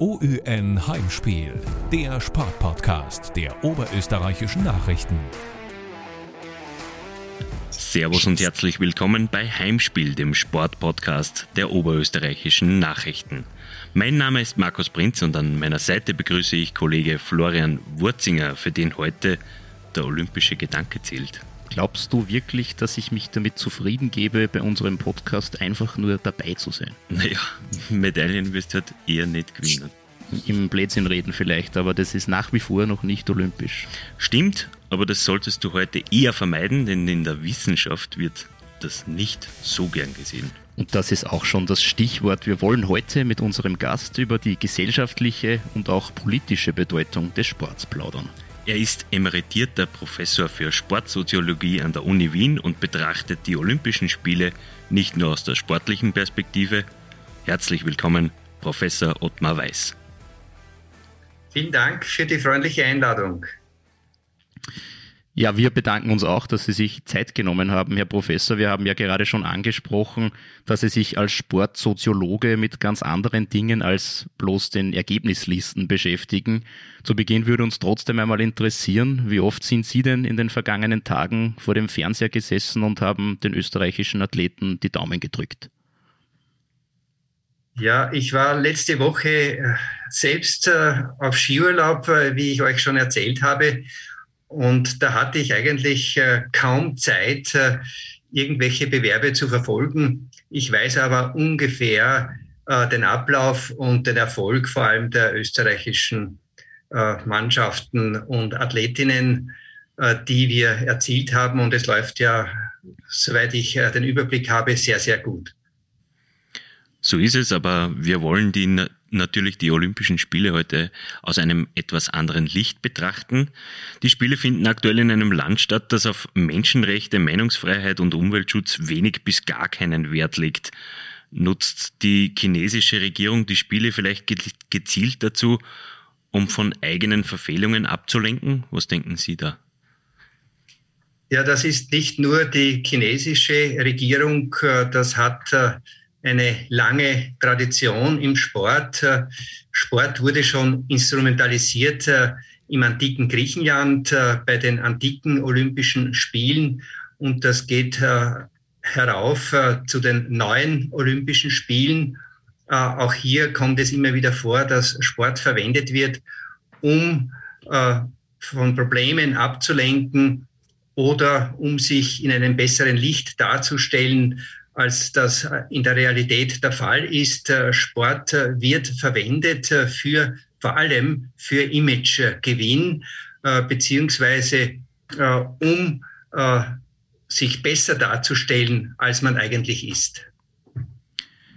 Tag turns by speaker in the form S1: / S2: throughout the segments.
S1: OÜN Heimspiel, der Sportpodcast der oberösterreichischen Nachrichten.
S2: Servus und herzlich willkommen bei Heimspiel, dem Sportpodcast der oberösterreichischen Nachrichten. Mein Name ist Markus Prinz und an meiner Seite begrüße ich Kollege Florian Wurzinger, für den heute der olympische Gedanke zählt.
S3: Glaubst du wirklich, dass ich mich damit zufrieden gebe, bei unserem Podcast einfach nur dabei zu sein?
S2: Naja, Medaillen wirst du halt eher nicht gewinnen.
S3: Im Blödsinn reden vielleicht, aber das ist nach wie vor noch nicht olympisch.
S2: Stimmt, aber das solltest du heute eher vermeiden, denn in der Wissenschaft wird das nicht so gern gesehen.
S3: Und das ist auch schon das Stichwort. Wir wollen heute mit unserem Gast über die gesellschaftliche und auch politische Bedeutung des Sports plaudern.
S2: Er ist emeritierter Professor für Sportsoziologie an der Uni Wien und betrachtet die Olympischen Spiele nicht nur aus der sportlichen Perspektive. Herzlich willkommen, Professor Ottmar Weiß.
S4: Vielen Dank für die freundliche Einladung.
S3: Ja, wir bedanken uns auch, dass Sie sich Zeit genommen haben, Herr Professor. Wir haben ja gerade schon angesprochen, dass Sie sich als Sportsoziologe mit ganz anderen Dingen als bloß den Ergebnislisten beschäftigen. Zu Beginn würde uns trotzdem einmal interessieren, wie oft sind Sie denn in den vergangenen Tagen vor dem Fernseher gesessen und haben den österreichischen Athleten die Daumen gedrückt?
S4: Ja, ich war letzte Woche äh, selbst äh, auf Skiurlaub, äh, wie ich euch schon erzählt habe. Und da hatte ich eigentlich äh, kaum Zeit, äh, irgendwelche Bewerbe zu verfolgen. Ich weiß aber ungefähr äh, den Ablauf und den Erfolg vor allem der österreichischen Mannschaften und Athletinnen, die wir erzielt haben. Und es läuft ja, soweit ich den Überblick habe, sehr, sehr gut.
S2: So ist es, aber wir wollen die natürlich die Olympischen Spiele heute aus einem etwas anderen Licht betrachten. Die Spiele finden aktuell in einem Land statt, das auf Menschenrechte, Meinungsfreiheit und Umweltschutz wenig bis gar keinen Wert legt. Nutzt die chinesische Regierung die Spiele vielleicht gezielt dazu, um von eigenen Verfehlungen abzulenken? Was denken Sie da?
S4: Ja, das ist nicht nur die chinesische Regierung, das hat äh, eine lange Tradition im Sport. Äh, Sport wurde schon instrumentalisiert äh, im antiken Griechenland äh, bei den antiken Olympischen Spielen und das geht herauf zu den neuen Olympischen Spielen. Auch hier kommt es immer wieder vor, dass Sport verwendet wird, um von Problemen abzulenken oder um sich in einem besseren Licht darzustellen, als das in der Realität der Fall ist. Äh, Sport äh, wird verwendet äh, für vor allem für Imagegewinn beziehungsweise um sich besser darzustellen, als man eigentlich ist.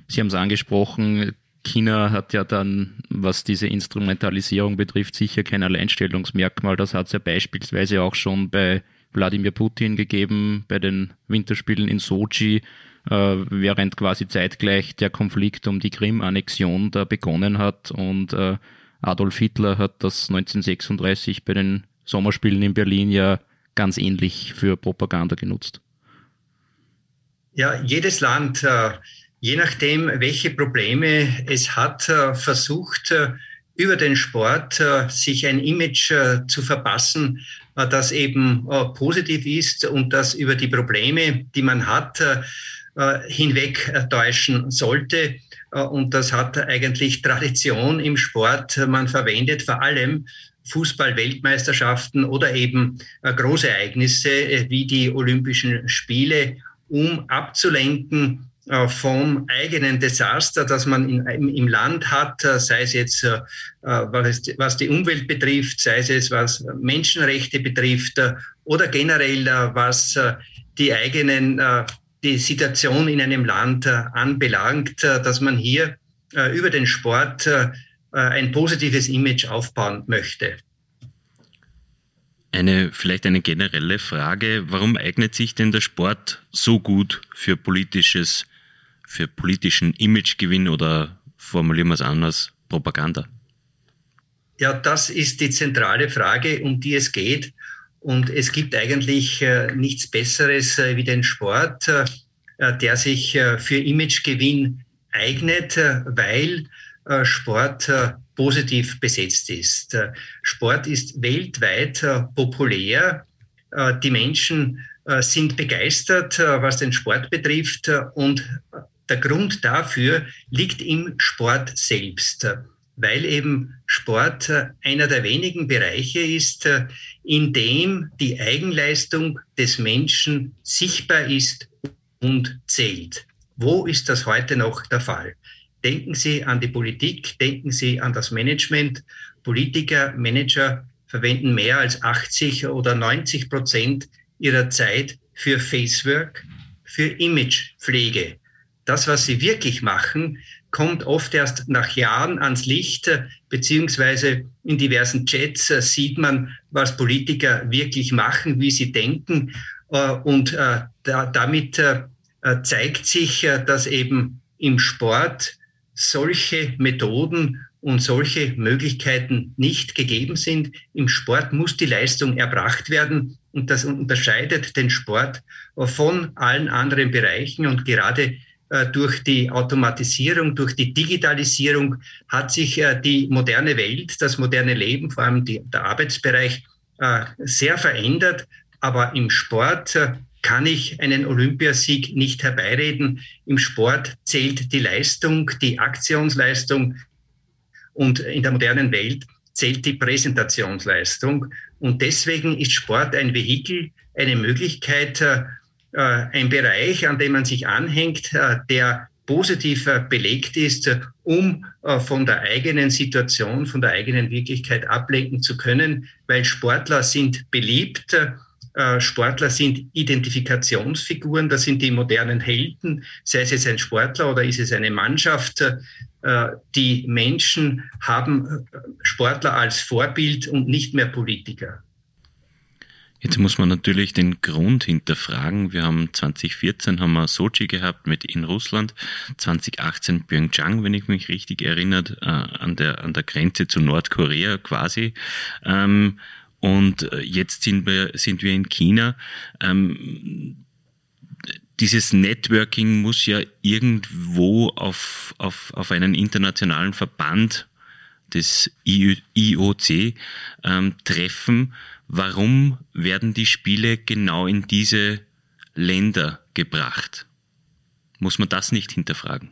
S3: Sie haben es angesprochen, China hat ja dann, was diese Instrumentalisierung betrifft, sicher kein Alleinstellungsmerkmal. Das hat es ja beispielsweise auch schon bei Wladimir Putin gegeben, bei den Winterspielen in Sochi während quasi zeitgleich der Konflikt um die Krim-Annexion da begonnen hat und äh, Adolf Hitler hat das 1936 bei den Sommerspielen in Berlin ja ganz ähnlich für Propaganda genutzt.
S4: Ja, jedes Land, äh, je nachdem, welche Probleme es hat, versucht über den Sport sich ein Image zu verpassen, das eben positiv ist und das über die Probleme, die man hat, äh, hinwegtäuschen sollte. Äh, und das hat eigentlich Tradition im Sport. Man verwendet vor allem Fußball-Weltmeisterschaften oder eben äh, Großereignisse wie die Olympischen Spiele, um abzulenken vom eigenen Desaster, das man in, im, Land hat, sei es jetzt was die Umwelt betrifft, sei es was Menschenrechte betrifft oder generell was die eigenen die Situation in einem Land äh, anbelangt, äh, dass man hier äh, über den Sport ein positives Image aufbauen möchte.
S2: Eine, vielleicht eine generelle Frage. Warum eignet sich denn der Sport so gut für politisches, für politischen Imagegewinn oder formulieren wir es anders, Propaganda?
S4: Ja, das ist die zentrale Frage, um die es geht. Und es gibt eigentlich äh, nichts Besseres äh, wie den Sport, äh, der sich für Imagegewinn eignet, weil Sport positiv besetzt ist. Sport ist weltweit populär. Die Menschen sind begeistert, was den Sport betrifft und der Grund dafür liegt im Sport selbst, weil eben Sport einer der wenigen Bereiche ist, in dem die Eigenleistung des Menschen sichtbar ist und zählt. Wo ist das heute noch der Fall? Denken Sie an die Politik, denken Sie an das Management. Politiker, Manager verwenden mehr als 80 oder 90 Prozent ihrer Zeit für Facework, für Imagepflege. Das, was sie wirklich machen, kommt oft erst nach Jahren ans Licht, beziehungsweise in diversen Chats sieht man, was Politiker wirklich machen, wie sie denken. Äh, und äh, damit äh, zeigt sich, dass eben im Sport solche Methoden und solche Möglichkeiten nicht gegeben sind. Im Sport muss die Leistung erbracht werden und das unterscheidet den Sport von allen anderen Bereichen und gerade äh, durch die Automatisierung, durch die Digitalisierung hat sich äh, die moderne Welt, das moderne Leben, vor allem die, der Arbeitsbereich, äh, sehr verändert. Aber im Sport kann ich einen Olympiasieg nicht herbeireden. Im Sport zählt die Leistung, die Aktionsleistung und in der modernen Welt zählt die Präsentationsleistung. Und deswegen ist Sport ein Vehikel, eine Möglichkeit, äh, ein Bereich, an dem man sich anhängt, äh, der positiv äh, belegt ist, um von der eigenen Situation, von der eigenen Wirklichkeit ablenken zu können, weil Sportler sind beliebt. Sportler sind Identifikationsfiguren, das sind die modernen Helden, sei es jetzt ein Sportler oder ist es eine Mannschaft. Die Menschen haben Sportler als Vorbild und nicht mehr Politiker.
S2: Jetzt muss man natürlich den Grund hinterfragen. Wir haben 2014 haben wir Sochi gehabt mit in Russland, 2018 Pyeongchang, wenn ich mich richtig erinnert, äh, an der an der Grenze zu Nordkorea quasi. Ähm, und jetzt sind wir sind wir in China. Ähm, dieses Networking muss ja irgendwo auf, auf, auf einen internationalen Verband des IOC ähm, treffen warum werden die Spiele genau in diese Länder gebracht? Muss man das nicht hinterfragen?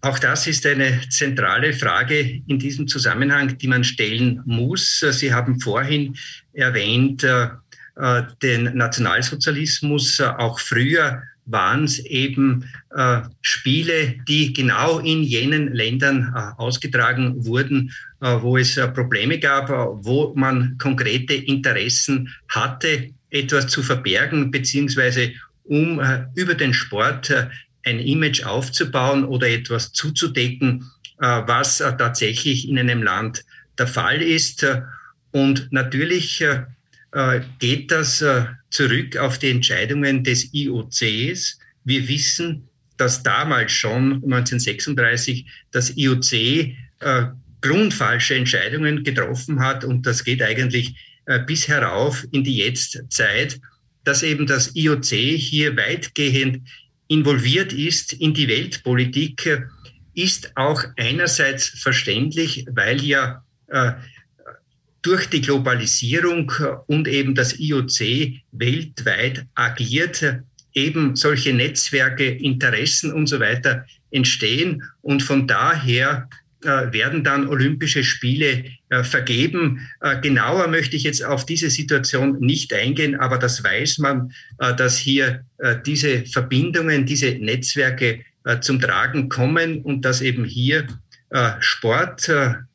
S4: Auch das ist eine zentrale Frage in diesem Zusammenhang, die man stellen muss. Sie haben vorhin erwähnt, äh, äh, den Nationalsozialismus. Auch früher waren es eben äh, Spiele, die genau in jenen Ländern äh, ausgetragen wurden, äh, wo es äh, Probleme gab, äh, wo man konkrete Interessen hatte, etwas zu verbergen, beziehungsweise um äh, über den Sport ein Image aufzubauen oder etwas zuzudecken, was tatsächlich in einem Land der Fall ist. Und natürlich geht das zurück auf die Entscheidungen des IOCs. Wir wissen, dass damals schon 1936 das IOC äh, grundfalsche Entscheidungen getroffen hat und das geht eigentlich äh, bis herauf in die Jetztzeit, dass eben das IOC hier weitgehend involviert ist in die Weltpolitik, ist auch einerseits verständlich, weil ja äh, durch die Globalisierung und eben das IOC weltweit agiert, eben solche Netzwerke, Interessen und so weiter entstehen. Und von daher äh, werden dann Olympische Spiele äh, vergeben. Äh, genauer möchte ich jetzt auf diese Situation nicht eingehen, aber das weiß man, äh, dass hier äh, diese Verbindungen, diese Netzwerke äh, zum Tragen kommen und dass eben hier Sport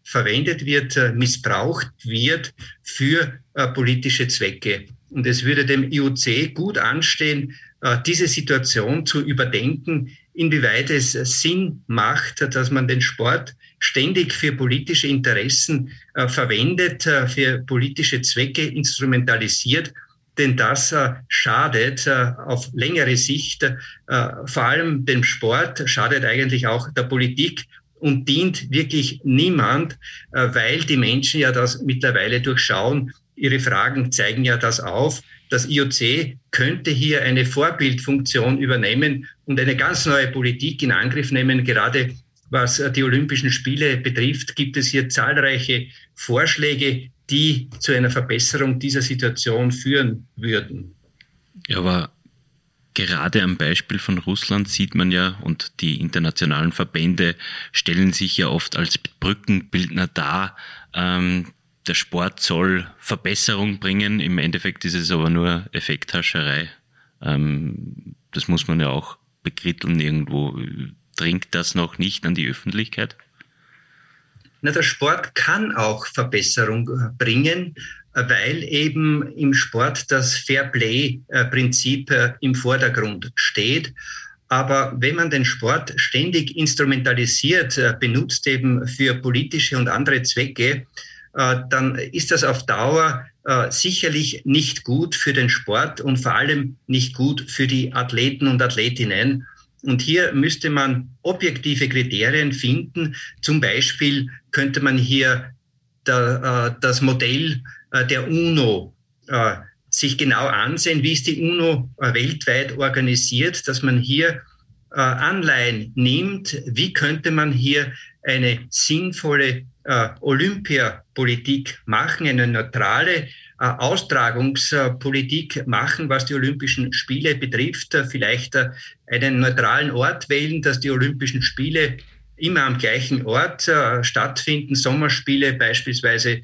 S4: verwendet wird, äh, missbraucht wird für äh, politische Zwecke. Und es würde dem IOC gut anstehen, äh, diese Situation zu überdenken, inwieweit es Sinn macht, dass man den Sport ständig für politische Interessen verwendet, für politische Zwecke instrumentalisiert denn das schadet auf längere Sicht vor allem dem Sport, schadet eigentlich auch der Politik und dient wirklich niemand, äh, weil die Menschen ja das mittlerweile durchschauen. Ihre Fragen zeigen ja das auf. Das IOC könnte hier eine Vorbildfunktion übernehmen und eine ganz neue Politik in Angriff nehmen, gerade was die Olympischen Spiele betrifft, gibt es hier zahlreiche Vorschläge, die zu einer Verbesserung dieser Situation führen würden.
S2: Ja, aber gerade am Beispiel von Russland sieht man ja, und die internationalen Verbände stellen sich ja oft als Brückenbildner dar. Ähm, der Sport soll Verbesserung bringen. Im Endeffekt ist es aber nur Effekthascherei. Ähm, das muss man ja auch bekritteln irgendwo. Dringt das noch nicht an die Öffentlichkeit?
S4: Na, der Sport kann auch Verbesserung äh, bringen, weil eben im Sport das Fair-Play-Prinzip äh, im Vordergrund steht. Aber wenn man den Sport ständig instrumentalisiert, benutzt eben für politische und andere Zwecke, dann ist das auf Dauer sicherlich nicht gut für den Sport und vor allem nicht gut für die Athleten und Athletinnen. Und hier müsste man objektive Kriterien finden. Zum Beispiel könnte man hier da, äh, das Modell äh, der UNO äh, sich genau ansehen, wie ist die UNO äh, weltweit organisiert, dass man hier äh, Anleihen nimmt, wie könnte man hier eine sinnvolle äh, Olympiapolitik machen, eine neutrale äh, Austragungspolitik machen, was die Olympischen Spiele betrifft. Äh, vielleicht äh, einen neutralen Ort wählen, dass die Olympischen Spiele immer am gleichen Ort stattfinden. Sommerspiele beispielsweise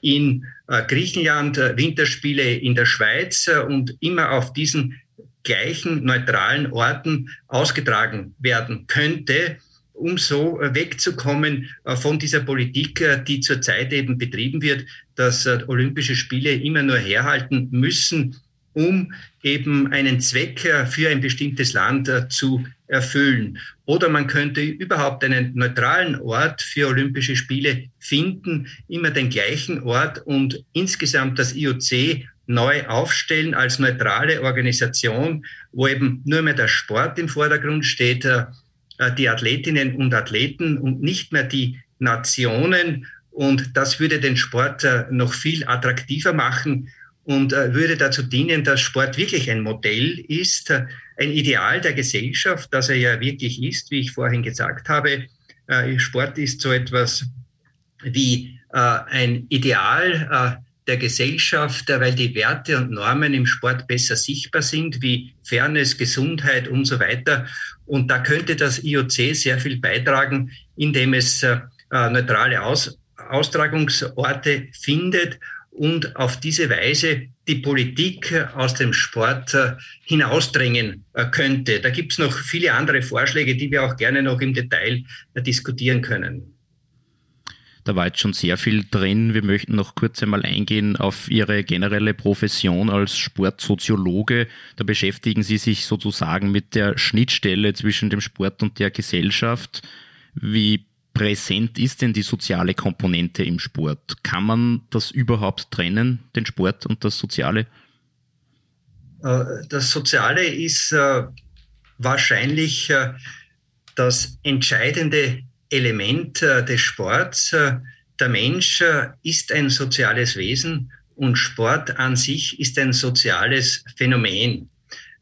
S4: in Griechenland, Winterspiele in der Schweiz und immer auf diesen gleichen neutralen Orten ausgetragen werden könnte um so äh, wegzukommen äh, von dieser Politik, äh, die zurzeit eben betrieben wird, dass Olympische Spiele immer nur herhalten müssen, um eben einen Zweck für ein bestimmtes Land zu erfüllen. Oder man könnte überhaupt einen neutralen Ort für Olympische Spiele finden, immer den gleichen Ort und insgesamt das IOC neu aufstellen als neutrale Organisation, wo eben nur mehr der Sport im Vordergrund steht, äh, die Athletinnen und Athleten und nicht mehr die Nationen. Und das würde den Sport äh, noch viel attraktiver machen und äh, würde dazu dienen, dass Sport wirklich ein Modell ist, ein Ideal der Gesellschaft, das er ja wirklich ist, wie ich vorhin gesagt habe. Sport ist so etwas wie ein Ideal der Gesellschaft, weil die Werte und Normen im Sport besser sichtbar sind, wie Fairness, Gesundheit und so weiter. Und da könnte das IOC sehr viel beitragen, indem es äh, neutrale Aus Austragungsorte findet und auf diese Weise die Politik aus dem Sport äh, hinausdrängen äh, könnte. Da gibt es noch viele andere Vorschläge, die wir auch gerne noch im Detail äh, diskutieren können.
S3: Da war jetzt schon sehr viel drin. Wir möchten noch kurz einmal eingehen auf Ihre generelle Profession als Sportsoziologe. Da beschäftigen Sie sich sozusagen mit der Schnittstelle zwischen dem Sport und der Gesellschaft. Wie präsent ist denn die soziale Komponente im Sport? Kann man das überhaupt trennen, den Sport und das Soziale?
S4: Äh, das Soziale ist äh, wahrscheinlich äh, das entscheidende Element des Sports. Der Mensch ist ein soziales Wesen und Sport an sich ist ein soziales Phänomen.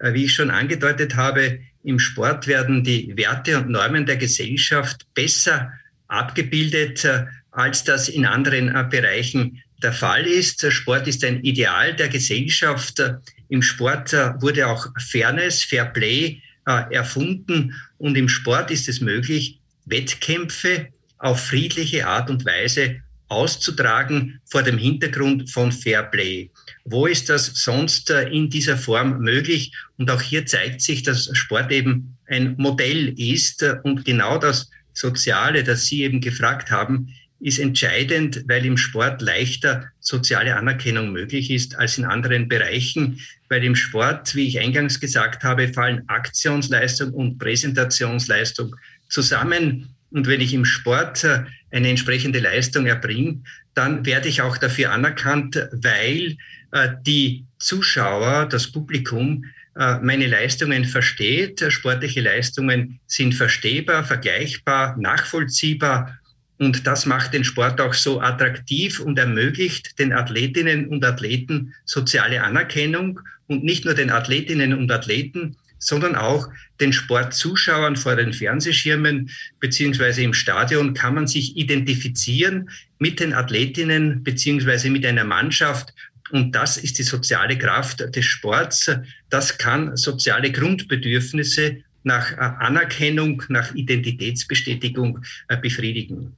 S4: Wie ich schon angedeutet habe, im Sport werden die Werte und Normen der Gesellschaft besser abgebildet, als das in anderen Bereichen der Fall ist. Sport ist ein Ideal der Gesellschaft. Im Sport wurde auch Fairness, Fair Play erfunden und im Sport ist es möglich, Wettkämpfe auf friedliche Art und Weise auszutragen vor dem Hintergrund von Fairplay. Wo ist das sonst äh, in dieser Form möglich? Und auch hier zeigt sich, dass Sport eben ein Modell ist und genau das Soziale, das Sie eben gefragt haben, ist entscheidend, weil im Sport leichter soziale Anerkennung möglich ist als in anderen Bereichen, weil im Sport, wie ich eingangs gesagt habe, fallen Aktionsleistung und Präsentationsleistung zusammen. Und wenn ich im Sport äh, eine entsprechende Leistung erbringe, dann werde ich auch dafür anerkannt, weil äh, die Zuschauer, das Publikum, meine Leistungen versteht. Sportliche Leistungen sind verstehbar, vergleichbar, nachvollziehbar. Und das macht den Sport auch so attraktiv und ermöglicht den Athletinnen und Athleten soziale Anerkennung und nicht nur den Athletinnen und Athleten, sondern auch den Sportzuschauern vor den Fernsehschirmen beziehungsweise im Stadion kann man sich identifizieren mit den Athletinnen beziehungsweise mit einer Mannschaft und das ist die soziale Kraft des Sports. Das kann soziale Grundbedürfnisse nach äh, Anerkennung, nach Identitätsbestätigung äh, befriedigen.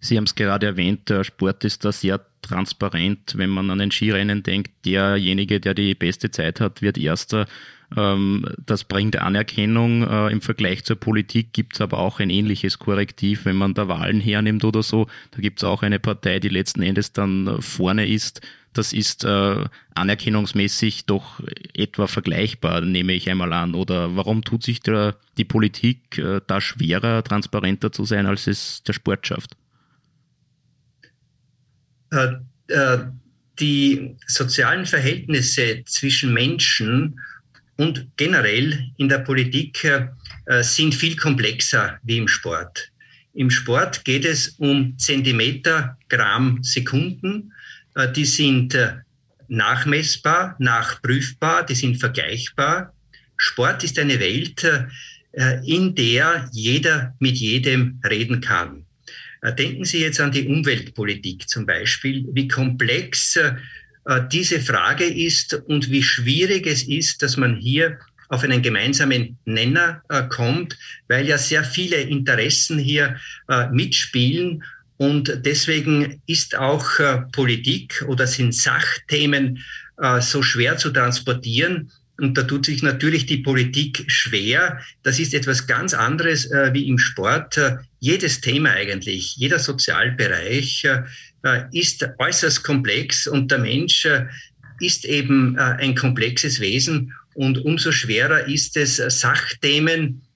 S3: Sie haben es gerade erwähnt, der Sport ist da sehr transparent. Wenn man an ein Skirennen denkt, derjenige, der die beste Zeit hat, wird erster. Ähm, das bringt Anerkennung. Äh, Im Vergleich zur Politik gibt es aber auch ein ähnliches Korrektiv, wenn man da Wahlen hernimmt oder so. Da gibt es auch eine Partei, die letzten Endes dann vorne ist. Das ist äh, anerkennungsmäßig doch etwa vergleichbar, nehme ich einmal an. Oder warum tut sich der, die Politik äh, da schwerer, transparenter zu sein, als es der Sport schafft?
S4: Äh, äh, die sozialen Verhältnisse zwischen Menschen und generell in der Politik äh, sind viel komplexer wie im Sport. Im Sport geht es um Zentimeter, Gramm, Sekunden. Die sind nachmessbar, nachprüfbar, die sind vergleichbar. Sport ist eine Welt, in der jeder mit jedem reden kann. Äh, denken Sie jetzt an die Umweltpolitik zum Beispiel, wie komplex äh, diese Frage ist und wie schwierig es ist, dass man hier auf einen gemeinsamen Nenner äh, kommt, weil ja sehr viele Interessen hier mitspielen. Und deswegen ist auch Politik oder sind Sachthemen so schwer zu transportieren, und da tut sich natürlich die Politik schwer. Das ist etwas ganz anderes äh, wie im Sport. Äh, jedes Thema eigentlich, jeder Sozialbereich äh, ist äußerst komplex und der Mensch äh, ist eben äh, ein komplexes Wesen. Und umso schwerer ist es, äh, Sachthemen äh,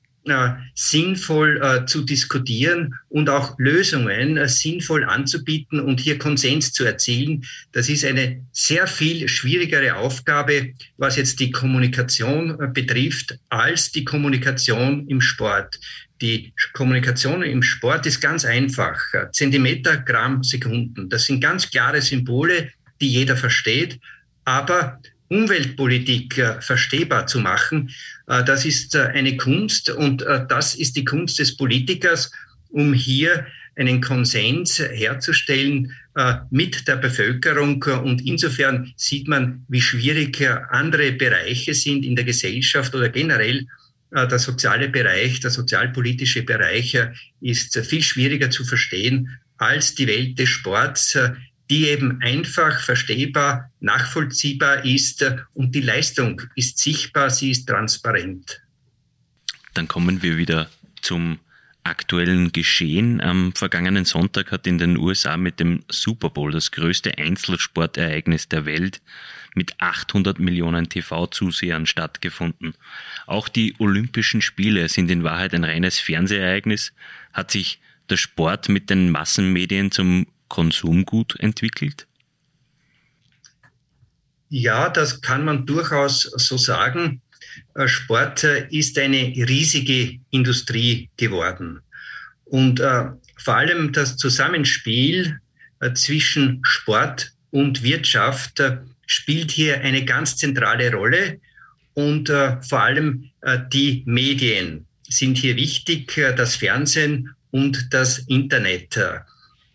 S4: sinnvoll äh, zu diskutieren und auch Lösungen äh, sinnvoll anzubieten und hier Konsens zu erzielen. Das ist eine sehr viel schwierigere Aufgabe, was jetzt die Kommunikation äh, betrifft, als die Kommunikation im Sport. Die Kommunikation im Sport ist ganz einfach. Zentimeter, Gramm, Sekunden. Das sind ganz klare Symbole, die jeder versteht. Aber Umweltpolitik äh, verstehbar zu machen, äh, das ist äh, eine Kunst und das ist die Kunst des Politikers, um hier einen Konsens herzustellen mit der Bevölkerung. Und insofern sieht man, wie schwierig andere Bereiche sind in der Gesellschaft oder generell der soziale Bereich, der sozialpolitische Bereich ist viel schwieriger zu verstehen als die Welt des Sports, die eben einfach verstehbar, nachvollziehbar ist und die Leistung ist sichtbar, sie ist transparent.
S2: Dann kommen wir wieder zum aktuellen Geschehen. Am vergangenen Sonntag hat in den USA mit dem Super Bowl das größte Einzelsportereignis der Welt mit 800 Millionen TV-Zusehern stattgefunden. Auch die Olympischen Spiele sind in Wahrheit ein reines Fernsehereignis. Hat sich der Sport mit den Massenmedien zum Konsumgut entwickelt?
S4: Ja, das kann man durchaus so sagen. Äh, Sport äh, ist eine riesige Industrie geworden. Und äh, vor allem das Zusammenspiel äh, zwischen Sport und Wirtschaft äh, spielt hier eine ganz zentrale Rolle. Und äh, vor allem die Medien sind hier wichtig, das Fernsehen und das Internet.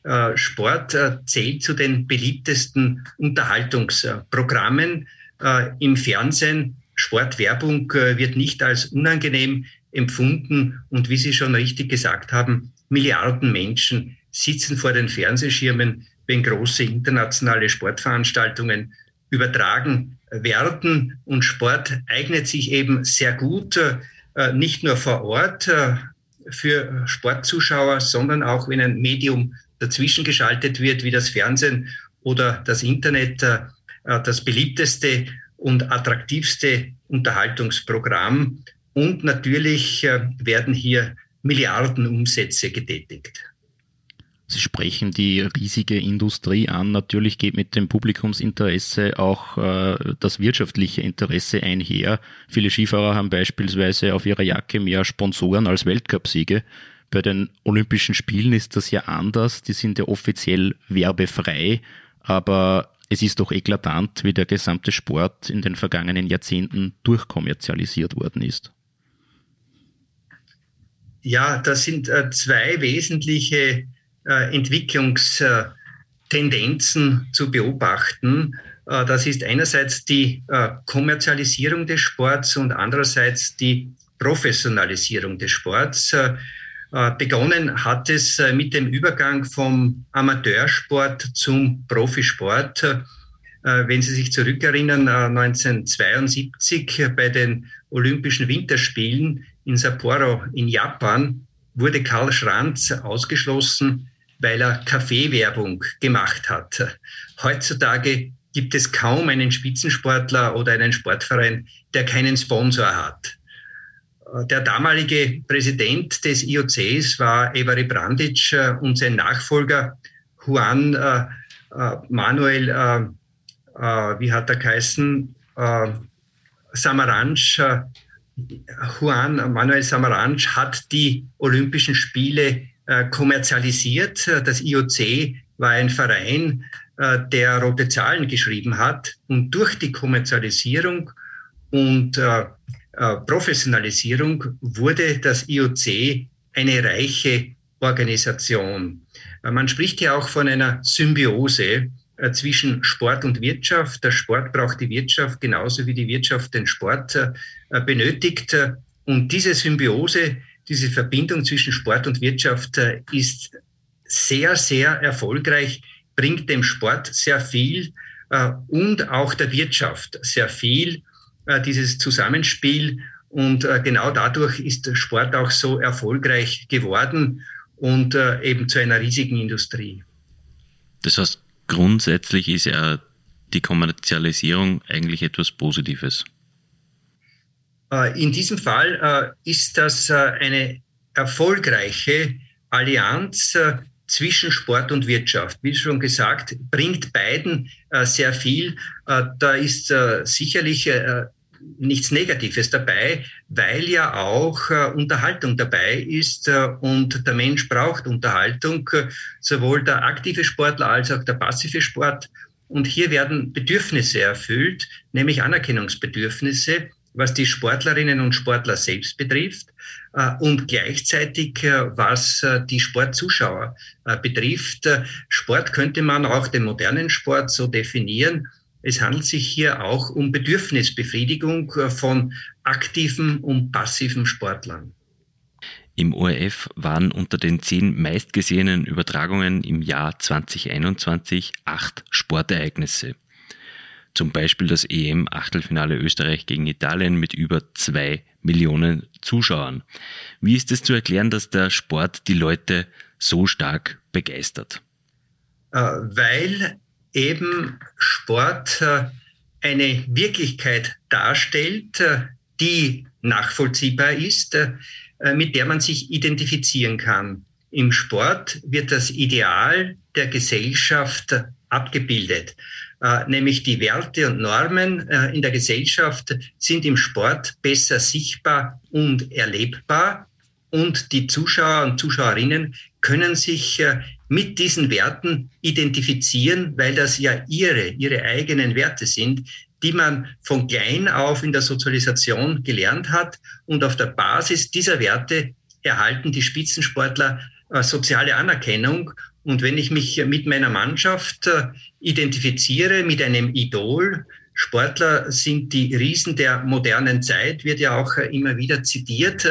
S4: Äh, Sport äh, zählt zu den beliebtesten Unterhaltungsprogrammen äh, im Fernsehen. Sportwerbung wird nicht als unangenehm empfunden und wie Sie schon richtig gesagt haben, Milliarden Menschen sitzen vor den Fernsehschirmen, wenn große internationale Sportveranstaltungen übertragen werden. Und Sport eignet sich eben sehr gut, nicht nur vor Ort für Sportzuschauer, sondern auch wenn ein Medium dazwischen geschaltet wird, wie das Fernsehen oder das Internet, äh, äh, das beliebteste und attraktivste Unterhaltungsprogramm. Und natürlich äh, werden hier Milliarden Umsätze getätigt.
S3: Sie sprechen die riesige Industrie an. Natürlich geht mit dem Publikumsinteresse auch äh, das wirtschaftliche Interesse einher. Viele Skifahrer haben beispielsweise auf ihrer Jacke mehr Sponsoren als Weltcupsiege. Bei den Olympischen Spielen ist das ja anders. Die sind ja offiziell werbefrei. Aber es ist doch eklatant, wie der gesamte Sport in den vergangenen Jahrzehnten durchkommerzialisiert worden ist.
S4: Ja, das sind äh, zwei wesentliche äh, Entwicklungstendenzen zu beobachten. Äh, das ist einerseits die äh, Kommerzialisierung des Sports und andererseits die Professionalisierung des Sports. Äh, begonnen hat es mit dem Übergang vom Amateursport zum Profisport. Wenn Sie sich zurückerinnern, 1972 bei den Olympischen Winterspielen in Sapporo in Japan wurde Karl Schranz ausgeschlossen, weil er Kaffeewerbung gemacht hat. Heutzutage gibt es kaum einen Spitzensportler oder einen Sportverein, der keinen Sponsor hat. Der damalige Präsident des IOCs war Evary Brandic äh, und sein Nachfolger Juan äh, äh, Manuel, äh, äh wie hat er geheißen, äh, Samaranch, Juan Manuel Samaranch hat die Olympischen Spiele kommerzialisiert. Das IOC war ein Verein, der rote Zahlen geschrieben hat. Und durch die Kommerzialisierung und äh, Professionalisierung wurde das IOC eine reiche Organisation. Äh, man spricht ja auch von einer Symbiose äh, zwischen Sport und Wirtschaft. Der Sport braucht die Wirtschaft genauso wie die Wirtschaft den Sport benötigt. Und diese Symbiose, diese Verbindung zwischen Sport und Wirtschaft ist sehr, sehr erfolgreich, bringt dem Sport sehr viel und auch der Wirtschaft sehr viel. Äh, dieses Zusammenspiel. Und äh, genau dadurch ist der Sport auch so erfolgreich geworden und äh, eben zu einer riesigen Industrie.
S2: Das heißt, grundsätzlich ist ja die Kommerzialisierung eigentlich etwas Positives.
S4: In diesem Fall ist das eine erfolgreiche Allianz zwischen Sport und Wirtschaft. Wie schon gesagt, bringt beiden sehr viel. Da ist sicherlich nichts Negatives dabei, weil ja auch äh, Unterhaltung dabei ist äh, und der Mensch braucht Unterhaltung, äh, sowohl der aktive Sportler als auch der passive Sport. Und hier werden Bedürfnisse erfüllt, nämlich Anerkennungsbedürfnisse, was die Sportlerinnen und Sportler selbst betrifft äh, und gleichzeitig äh, was die Sportzuschauer betrifft. Sport könnte man auch den modernen Sport so definieren es handelt sich hier auch um Bedürfnisbefriedigung äh, von aktiven und passiven Sportlern.
S2: Im ORF waren unter den zehn meistgesehenen Übertragungen im Jahr 2021 acht Sportereignisse. Zum Beispiel das EM-Achtelfinale Österreich gegen Italien mit über zwei Millionen Zuschauern. Wie ist es zu erklären, dass der Sport die Leute so stark begeistert?
S4: Äh, weil eben Sport äh, eine Wirklichkeit darstellt, äh, die nachvollziehbar ist, äh, mit der man sich identifizieren kann. Im Sport wird das Ideal der Gesellschaft abgebildet, nämlich die Werte und Normen in der Gesellschaft sind im Sport besser sichtbar und erlebbar und die Zuschauer und Zuschauerinnen können sich mit diesen Werten identifizieren, weil das ja ihre, ihre eigenen Werte sind, die man von klein auf in der Sozialisation gelernt hat. Und auf der Basis dieser Werte erhalten die Spitzensportler äh, soziale Anerkennung. Und wenn ich mich mit meiner Mannschaft äh, identifiziere, mit einem Idol, Sportler sind die Riesen der modernen Zeit, wird ja auch äh, immer wieder zitiert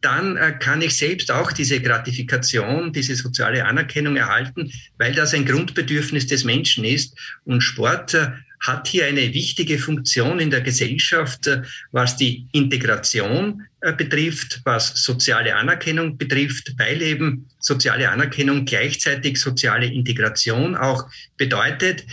S4: dann äh, kann ich selbst auch diese Gratifikation, diese soziale Anerkennung erhalten, weil das ein Grundbedürfnis des Menschen ist. Und Sport äh, hat hier eine wichtige Funktion in der Gesellschaft, äh, was die Integration betrifft, was soziale Anerkennung betrifft, weil eben soziale Anerkennung gleichzeitig soziale Integration auch bedeutet,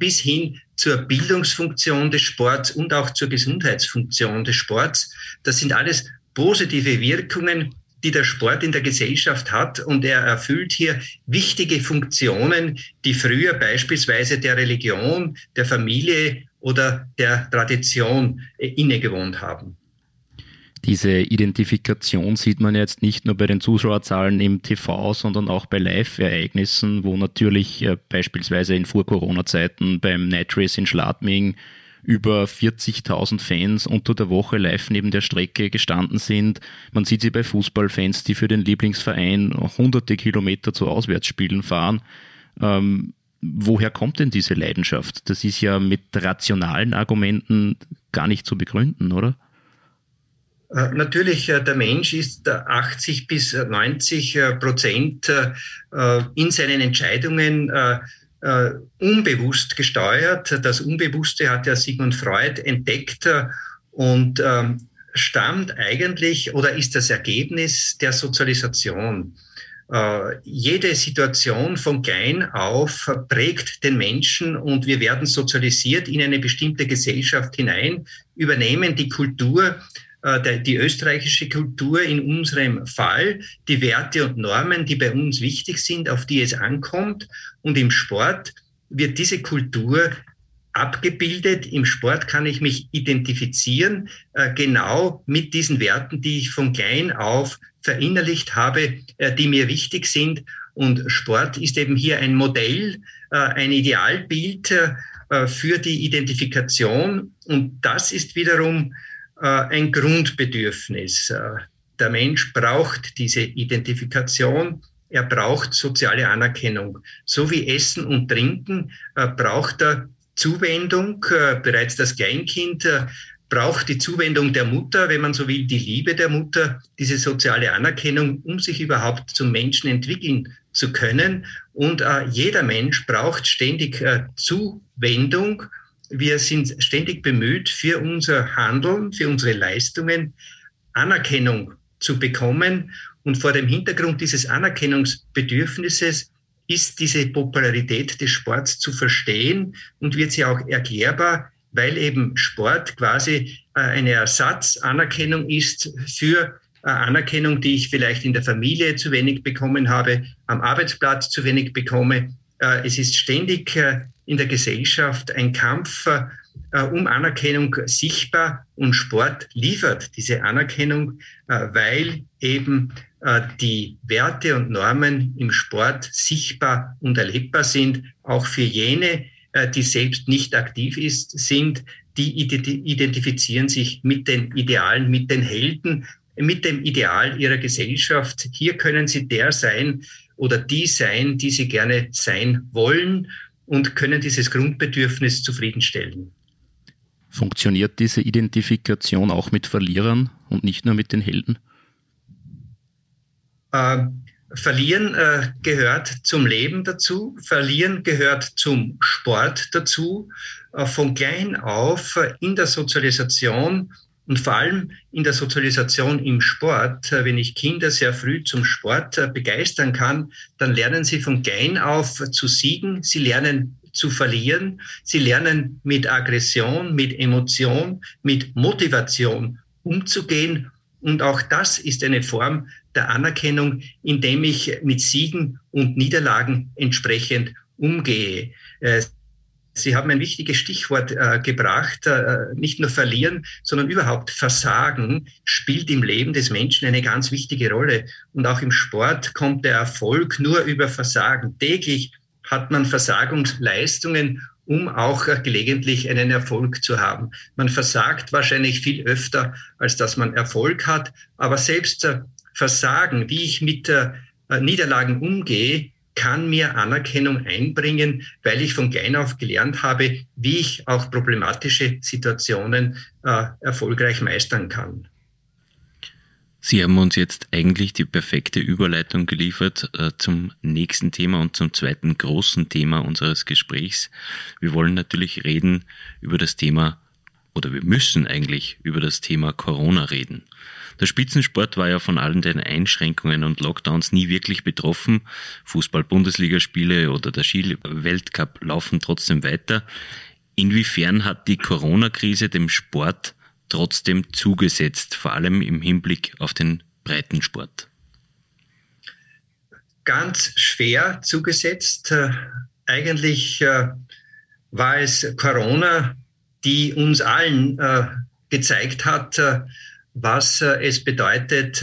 S4: bis hin zur Bildungsfunktion des Sports und auch zur Gesundheitsfunktion des Sports. Das sind alles positive Wirkungen, die der Sport in der Gesellschaft hat und er erfüllt hier wichtige Funktionen, die früher beispielsweise der Religion, der Familie oder der Tradition äh, innegewohnt haben.
S3: Diese Identifikation sieht man jetzt nicht nur bei den Zuschauerzahlen im TV, sondern auch bei Live-Ereignissen, wo natürlich äh, beispielsweise in Vor-Corona-Zeiten beim Night in Schladming über 40.000 Fans unter der Woche live neben der Strecke gestanden sind. Man sieht sie bei Fußballfans, die für den Lieblingsverein hunderte Kilometer zu Auswärtsspielen fahren. Ähm, woher kommt denn diese Leidenschaft? Das ist ja mit rationalen Argumenten gar nicht zu begründen, oder?
S4: Äh, natürlich, äh, der Mensch ist 80 bis 90 äh, Prozent in seinen Entscheidungen unbewusst gesteuert. Das Unbewusste hat ja Sigmund Freud entdeckt und ähm, stammt eigentlich oder ist das Ergebnis der Sozialisation. Jede Situation von klein auf prägt den Menschen und wir werden sozialisiert in eine bestimmte Gesellschaft hinein, übernehmen die Kultur äh, die österreichische Kultur in unserem Fall, die Werte und Normen, die bei uns wichtig sind, auf die es ankommt. Und im Sport wird diese Kultur abgebildet. Im Sport kann ich mich identifizieren, äh, genau mit diesen Werten, die ich von klein auf verinnerlicht habe, äh, die mir wichtig sind. Und Sport ist eben hier ein Modell, ein Idealbild für die Identifikation. Und das ist wiederum äh, ein Grundbedürfnis. Äh, der Mensch braucht diese Identifikation, er braucht soziale Anerkennung. So wie Essen und Trinken äh, braucht er Zuwendung. Bereits das Kleinkind braucht die Zuwendung der Mutter, wenn man so will, die Liebe der Mutter, diese soziale Anerkennung, um sich überhaupt zum Menschen entwickeln zu können. Und jeder Mensch braucht ständig Zuwendung wir sind ständig bemüht, für unser Handeln, für unsere Leistungen Anerkennung zu bekommen. Und vor dem Hintergrund dieses Anerkennungsbedürfnisses ist diese Popularität des Sports zu verstehen und wird sie auch erklärbar, weil eben Sport quasi äh, eine Ersatzanerkennung ist für äh, Anerkennung, die ich vielleicht in der Familie zu wenig bekommen habe, am Arbeitsplatz zu wenig bekomme. Äh, es ist ständig in der Gesellschaft ein Kampf äh, um Anerkennung sichtbar und Sport liefert diese Anerkennung, äh, weil eben äh, die Werte und Normen im Sport sichtbar und erlebbar sind, auch für jene, äh, die selbst nicht aktiv ist, sind, die identifizieren sich mit den Idealen, mit den Helden, mit dem Ideal ihrer Gesellschaft. Hier können sie der sein oder die sein, die sie gerne sein wollen und können dieses Grundbedürfnis zufriedenstellen.
S3: Funktioniert diese Identifikation auch mit Verlierern und nicht nur mit den Helden?
S4: Äh, Verlieren äh, gehört zum Leben dazu, Verlieren gehört zum Sport dazu. Äh, von klein auf äh, in der Sozialisation und vor allem in der Sozialisation im Sport, äh, wenn ich Kinder sehr früh zum Sport äh, begeistern kann, dann lernen sie von klein auf zu siegen, sie lernen zu verlieren, sie lernen mit Aggression, mit Emotion, mit Motivation umzugehen. Und auch das ist eine Form der Anerkennung, indem ich mit Siegen und Niederlagen entsprechend umgehe. Sie haben ein wichtiges Stichwort äh, gebracht. Äh, nicht nur verlieren, sondern überhaupt Versagen spielt im Leben des Menschen eine ganz wichtige Rolle. Und auch im Sport kommt der Erfolg nur über Versagen. Täglich hat man Versagungsleistungen, um auch gelegentlich einen Erfolg zu haben. Man versagt wahrscheinlich viel öfter, als dass man Erfolg hat. Aber selbst äh, Versagen, wie ich mit äh, Niederlagen umgehe, kann mir Anerkennung einbringen, weil ich von klein auf gelernt habe, wie ich auch problematische Situationen äh, erfolgreich meistern kann.
S2: Sie haben uns jetzt eigentlich die perfekte Überleitung geliefert äh, zum nächsten Thema und zum zweiten großen Thema unseres Gesprächs. Wir wollen natürlich reden über das Thema, oder wir müssen eigentlich über das Thema Corona reden. Der Spitzensport war ja von allen den Einschränkungen und Lockdowns nie wirklich betroffen. Fußball-Bundesligaspiele oder der Ski-Weltcup laufen trotzdem weiter. Inwiefern hat die Corona-Krise dem Sport trotzdem zugesetzt, vor allem im Hinblick auf den Breitensport?
S4: Ganz schwer zugesetzt. Eigentlich äh, war es Corona, die uns allen äh, gezeigt hat, äh, was es bedeutet,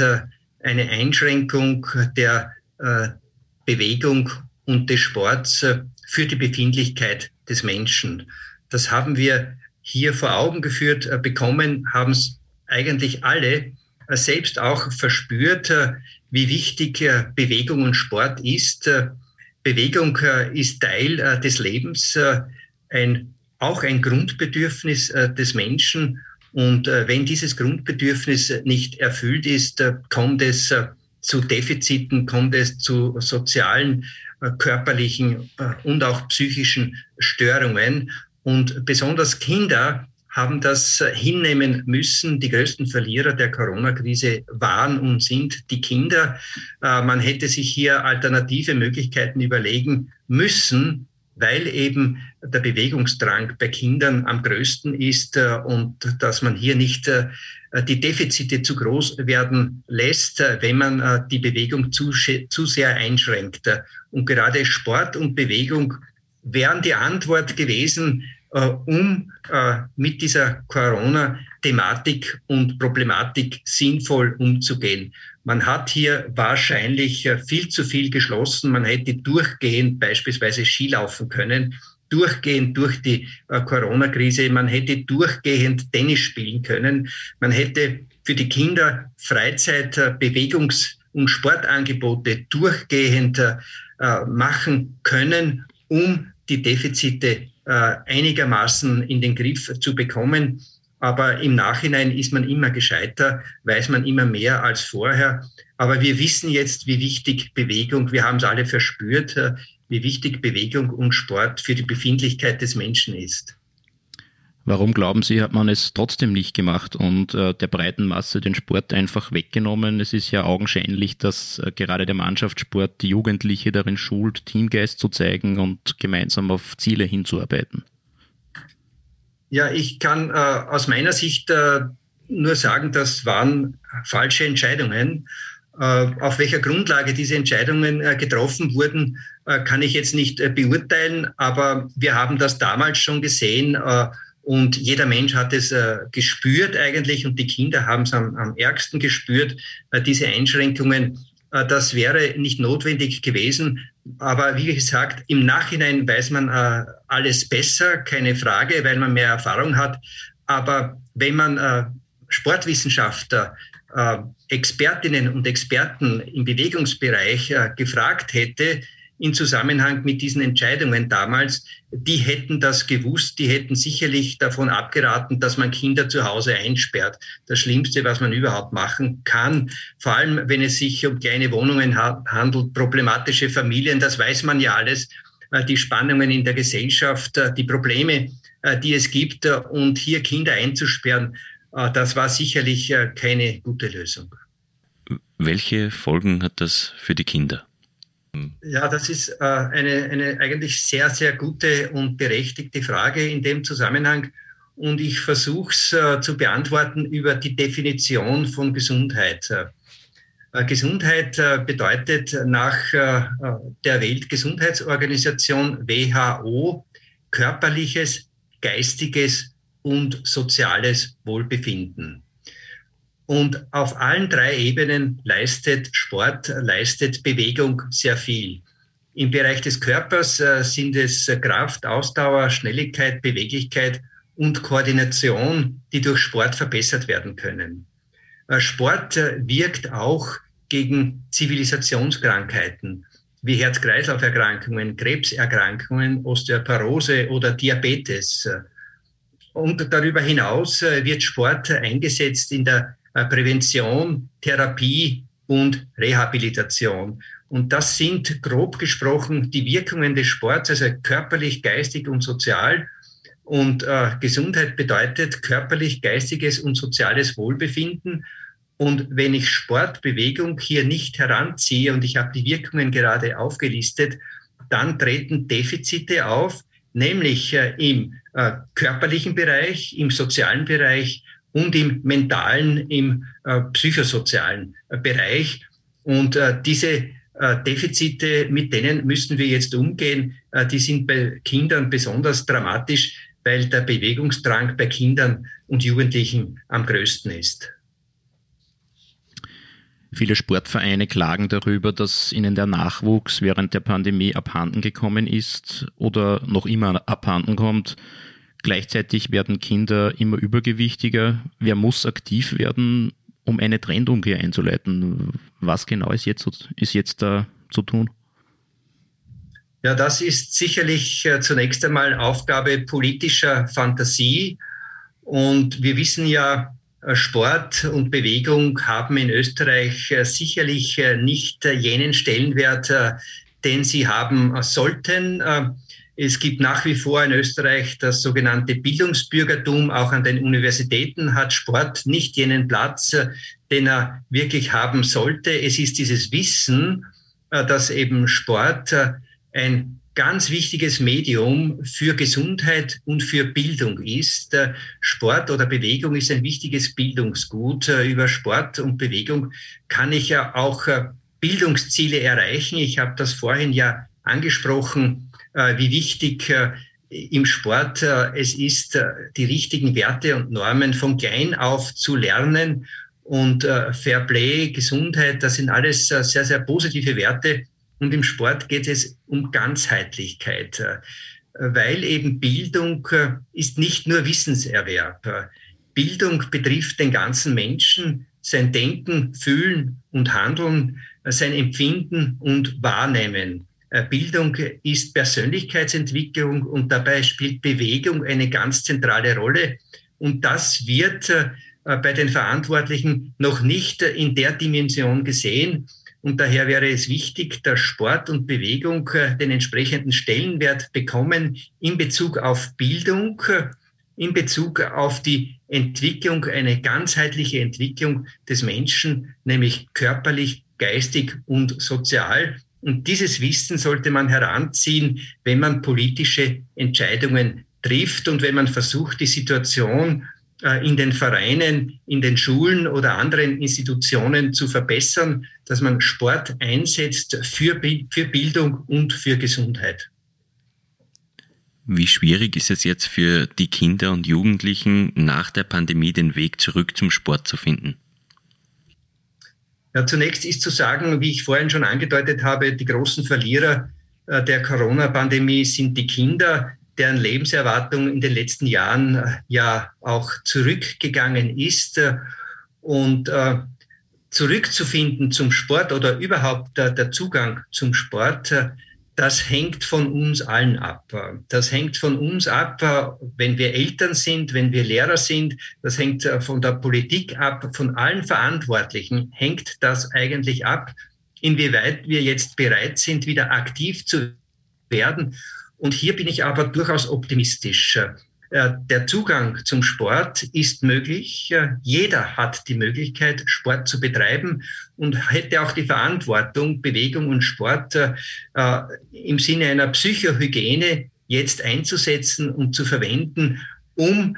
S4: eine Einschränkung der Bewegung und des Sports für die Befindlichkeit des Menschen. Das haben wir hier vor Augen geführt bekommen, haben es eigentlich alle selbst auch verspürt, wie wichtig Bewegung und Sport ist. Bewegung ist Teil des Lebens, ein, auch ein Grundbedürfnis des Menschen. Und wenn dieses Grundbedürfnis nicht erfüllt ist, kommt es zu Defiziten, kommt es zu sozialen, körperlichen und auch psychischen Störungen. Und besonders Kinder haben das hinnehmen müssen. Die größten Verlierer der Corona-Krise waren und sind die Kinder. Äh, man hätte sich hier alternative Möglichkeiten überlegen müssen, weil eben der Bewegungsdrang bei Kindern am größten ist äh, und dass man hier nicht äh, die Defizite zu groß werden lässt, wenn man die Bewegung zu, zu sehr einschränkt. Und gerade Sport und Bewegung wären die Antwort gewesen, äh, um äh, mit dieser Corona-Thematik und Problematik sinnvoll umzugehen. Man hat hier wahrscheinlich äh, viel zu viel geschlossen. Man hätte durchgehend beispielsweise Skilaufen können, durchgehend durch die Corona-Krise. Man hätte durchgehend Tennis spielen können. Man hätte für die Kinder Freizeit, Bewegungs- und Sportangebote durchgehend machen können, um die Defizite äh, einigermaßen in den Griff zu bekommen. Aber im Nachhinein ist man immer gescheiter, weiß man immer mehr als vorher. Aber wir wissen jetzt, wie wichtig Bewegung, wir haben es alle verspürt, äh, wie wichtig Bewegung und Sport für die Befindlichkeit des Menschen ist.
S3: Warum glauben Sie, hat man es trotzdem nicht gemacht und äh, der breiten Masse den Sport einfach weggenommen? Es ist ja augenscheinlich, dass äh, gerade der Mannschaftssport die Jugendliche darin schult, Teamgeist zu zeigen und gemeinsam auf Ziele hinzuarbeiten.
S4: Ja, ich kann äh, aus meiner Sicht äh, nur sagen, das waren falsche Entscheidungen. Äh, auf welcher Grundlage diese Entscheidungen äh, getroffen wurden, kann ich jetzt nicht beurteilen, aber wir haben das damals schon gesehen und jeder Mensch hat es äh, gespürt eigentlich und die Kinder haben es am, am ärgsten gespürt, äh, diese Einschränkungen. Äh, das wäre nicht notwendig gewesen. Aber wie gesagt, im Nachhinein weiß man äh, alles besser, keine Frage, weil man mehr Erfahrung hat. Aber wenn man äh, Sportwissenschaftler, äh, Expertinnen und Experten im Bewegungsbereich gefragt hätte, in Zusammenhang mit diesen Entscheidungen damals, die hätten das gewusst, die hätten sicherlich davon abgeraten, dass man Kinder zu Hause einsperrt. Das Schlimmste, was man überhaupt machen kann, vor allem wenn es sich um kleine Wohnungen handelt, problematische Familien, das weiß man ja alles, äh, die Spannungen in der Gesellschaft, äh, die Probleme, äh, die es gibt und hier Kinder einzusperren, das war sicherlich keine gute Lösung.
S2: Welche Folgen hat das für die Kinder?
S4: Ja, das ist äh, eine, eine eigentlich sehr, sehr gute und berechtigte Frage in dem Zusammenhang. Und ich versuche es äh, zu beantworten über die Definition von Gesundheit. Äh, Gesundheit bedeutet nach der Weltgesundheitsorganisation WHO körperliches, geistiges und soziales Wohlbefinden. Und auf allen drei Ebenen leistet Sport, leistet Bewegung sehr viel. Im Bereich des Körpers äh, sind es Kraft, Ausdauer, Schnelligkeit, Beweglichkeit und Koordination, die durch Sport verbessert werden können. Äh, Sport äh, wirkt auch gegen Zivilisationskrankheiten wie Herz-Kreislauf-Erkrankungen, Krebserkrankungen, Osteoporose oder Diabetes. Und darüber hinaus wird Sport eingesetzt in der äh, Prävention, Therapie und Rehabilitation. Und das sind grob gesprochen die Wirkungen des Sports, also körperlich, geistig und sozial. Und äh, Gesundheit bedeutet körperlich, geistiges und soziales Wohlbefinden. Und wenn ich Sport, Bewegung hier nicht heranziehe und ich habe die Wirkungen gerade aufgelistet, dann treten Defizite auf, nämlich äh, im äh, körperlichen Bereich, im sozialen Bereich und im mentalen, im äh, psychosozialen äh, Bereich. Und äh, diese äh, Defizite, mit denen müssen wir jetzt umgehen, äh, die sind bei Kindern besonders dramatisch, weil der Bewegungsdrang bei Kindern und Jugendlichen am größten ist.
S3: Viele Sportvereine klagen darüber, dass ihnen der Nachwuchs während der Pandemie abhanden gekommen ist oder noch immer abhanden kommt. Gleichzeitig werden Kinder immer übergewichtiger. Wer muss aktiv werden, um eine Trendumkehr einzuleiten? Was genau ist jetzt, ist jetzt da zu tun?
S4: Ja, das ist sicherlich äh, zunächst einmal Aufgabe politischer Fantasie. Und wir wissen ja, äh, Sport und Bewegung haben in Österreich äh, sicherlich nicht jenen Stellenwert, den sie haben sollten. Es gibt nach wie vor in Österreich das sogenannte Bildungsbürgertum. Auch an den Universitäten hat Sport nicht jenen Platz, den er wirklich haben sollte. Es ist dieses Wissen, dass eben Sport ein ganz wichtiges Medium für Gesundheit und für Bildung ist. Sport oder Bewegung ist ein wichtiges Bildungsgut. Über Sport und Bewegung kann ich ja auch äh, Bildungsziele erreichen. Ich habe das vorhin ja angesprochen, äh, wie wichtig äh, im Sport es ist, die richtigen Werte und Normen von klein auf zu lernen. Und Fair Play, Gesundheit, das sind alles sehr, sehr positive Werte, und im Sport geht es um Ganzheitlichkeit, äh, weil eben Bildung äh, ist nicht nur Wissenserwerb. Bildung betrifft den ganzen Menschen, sein Denken, Fühlen und Handeln, äh, sein Empfinden und Wahrnehmen. Bildung ist Persönlichkeitsentwicklung und dabei spielt Bewegung eine ganz zentrale Rolle. Und das wird bei den Verantwortlichen noch nicht in der Dimension gesehen. Und daher wäre es wichtig, dass Sport und Bewegung äh, den entsprechenden Stellenwert bekommen in Bezug auf Bildung, äh, in Bezug auf die Entwicklung, eine ganzheitliche Entwicklung des Menschen, nämlich körperlich, geistig und sozial. Und dieses Wissen sollte man heranziehen, wenn man politische Entscheidungen trifft und wenn man versucht, die Situation äh, in den Vereinen, in den Schulen oder anderen Institutionen zu verbessern, dass man Sport einsetzt für, für Bildung und für Gesundheit.
S2: Wie schwierig ist es jetzt für die Kinder und Jugendlichen nach der Pandemie den Weg zurück zum Sport zu finden?
S4: Ja, zunächst ist zu sagen, wie ich vorhin schon angedeutet habe, die großen Verlierer äh, der Corona-Pandemie sind die Kinder deren Lebenserwartung in den letzten Jahren äh, ja auch zurückgegangen ist. Und äh, zurückzufinden zum Sport oder überhaupt der Zugang zum Sport, das hängt von uns allen ab. Das hängt von uns ab, wenn wir Eltern sind, wenn wir Lehrer sind. Das hängt von der Politik ab, von allen Verantwortlichen hängt das eigentlich ab, inwieweit wir jetzt bereit sind, wieder aktiv zu werden und hier bin ich aber durchaus optimistisch. Äh, der Zugang zum Sport ist möglich. Jeder hat die Möglichkeit, Sport zu betreiben und hätte auch die Verantwortung, Bewegung und Sport äh, im Sinne einer Psychohygiene jetzt einzusetzen und zu verwenden, um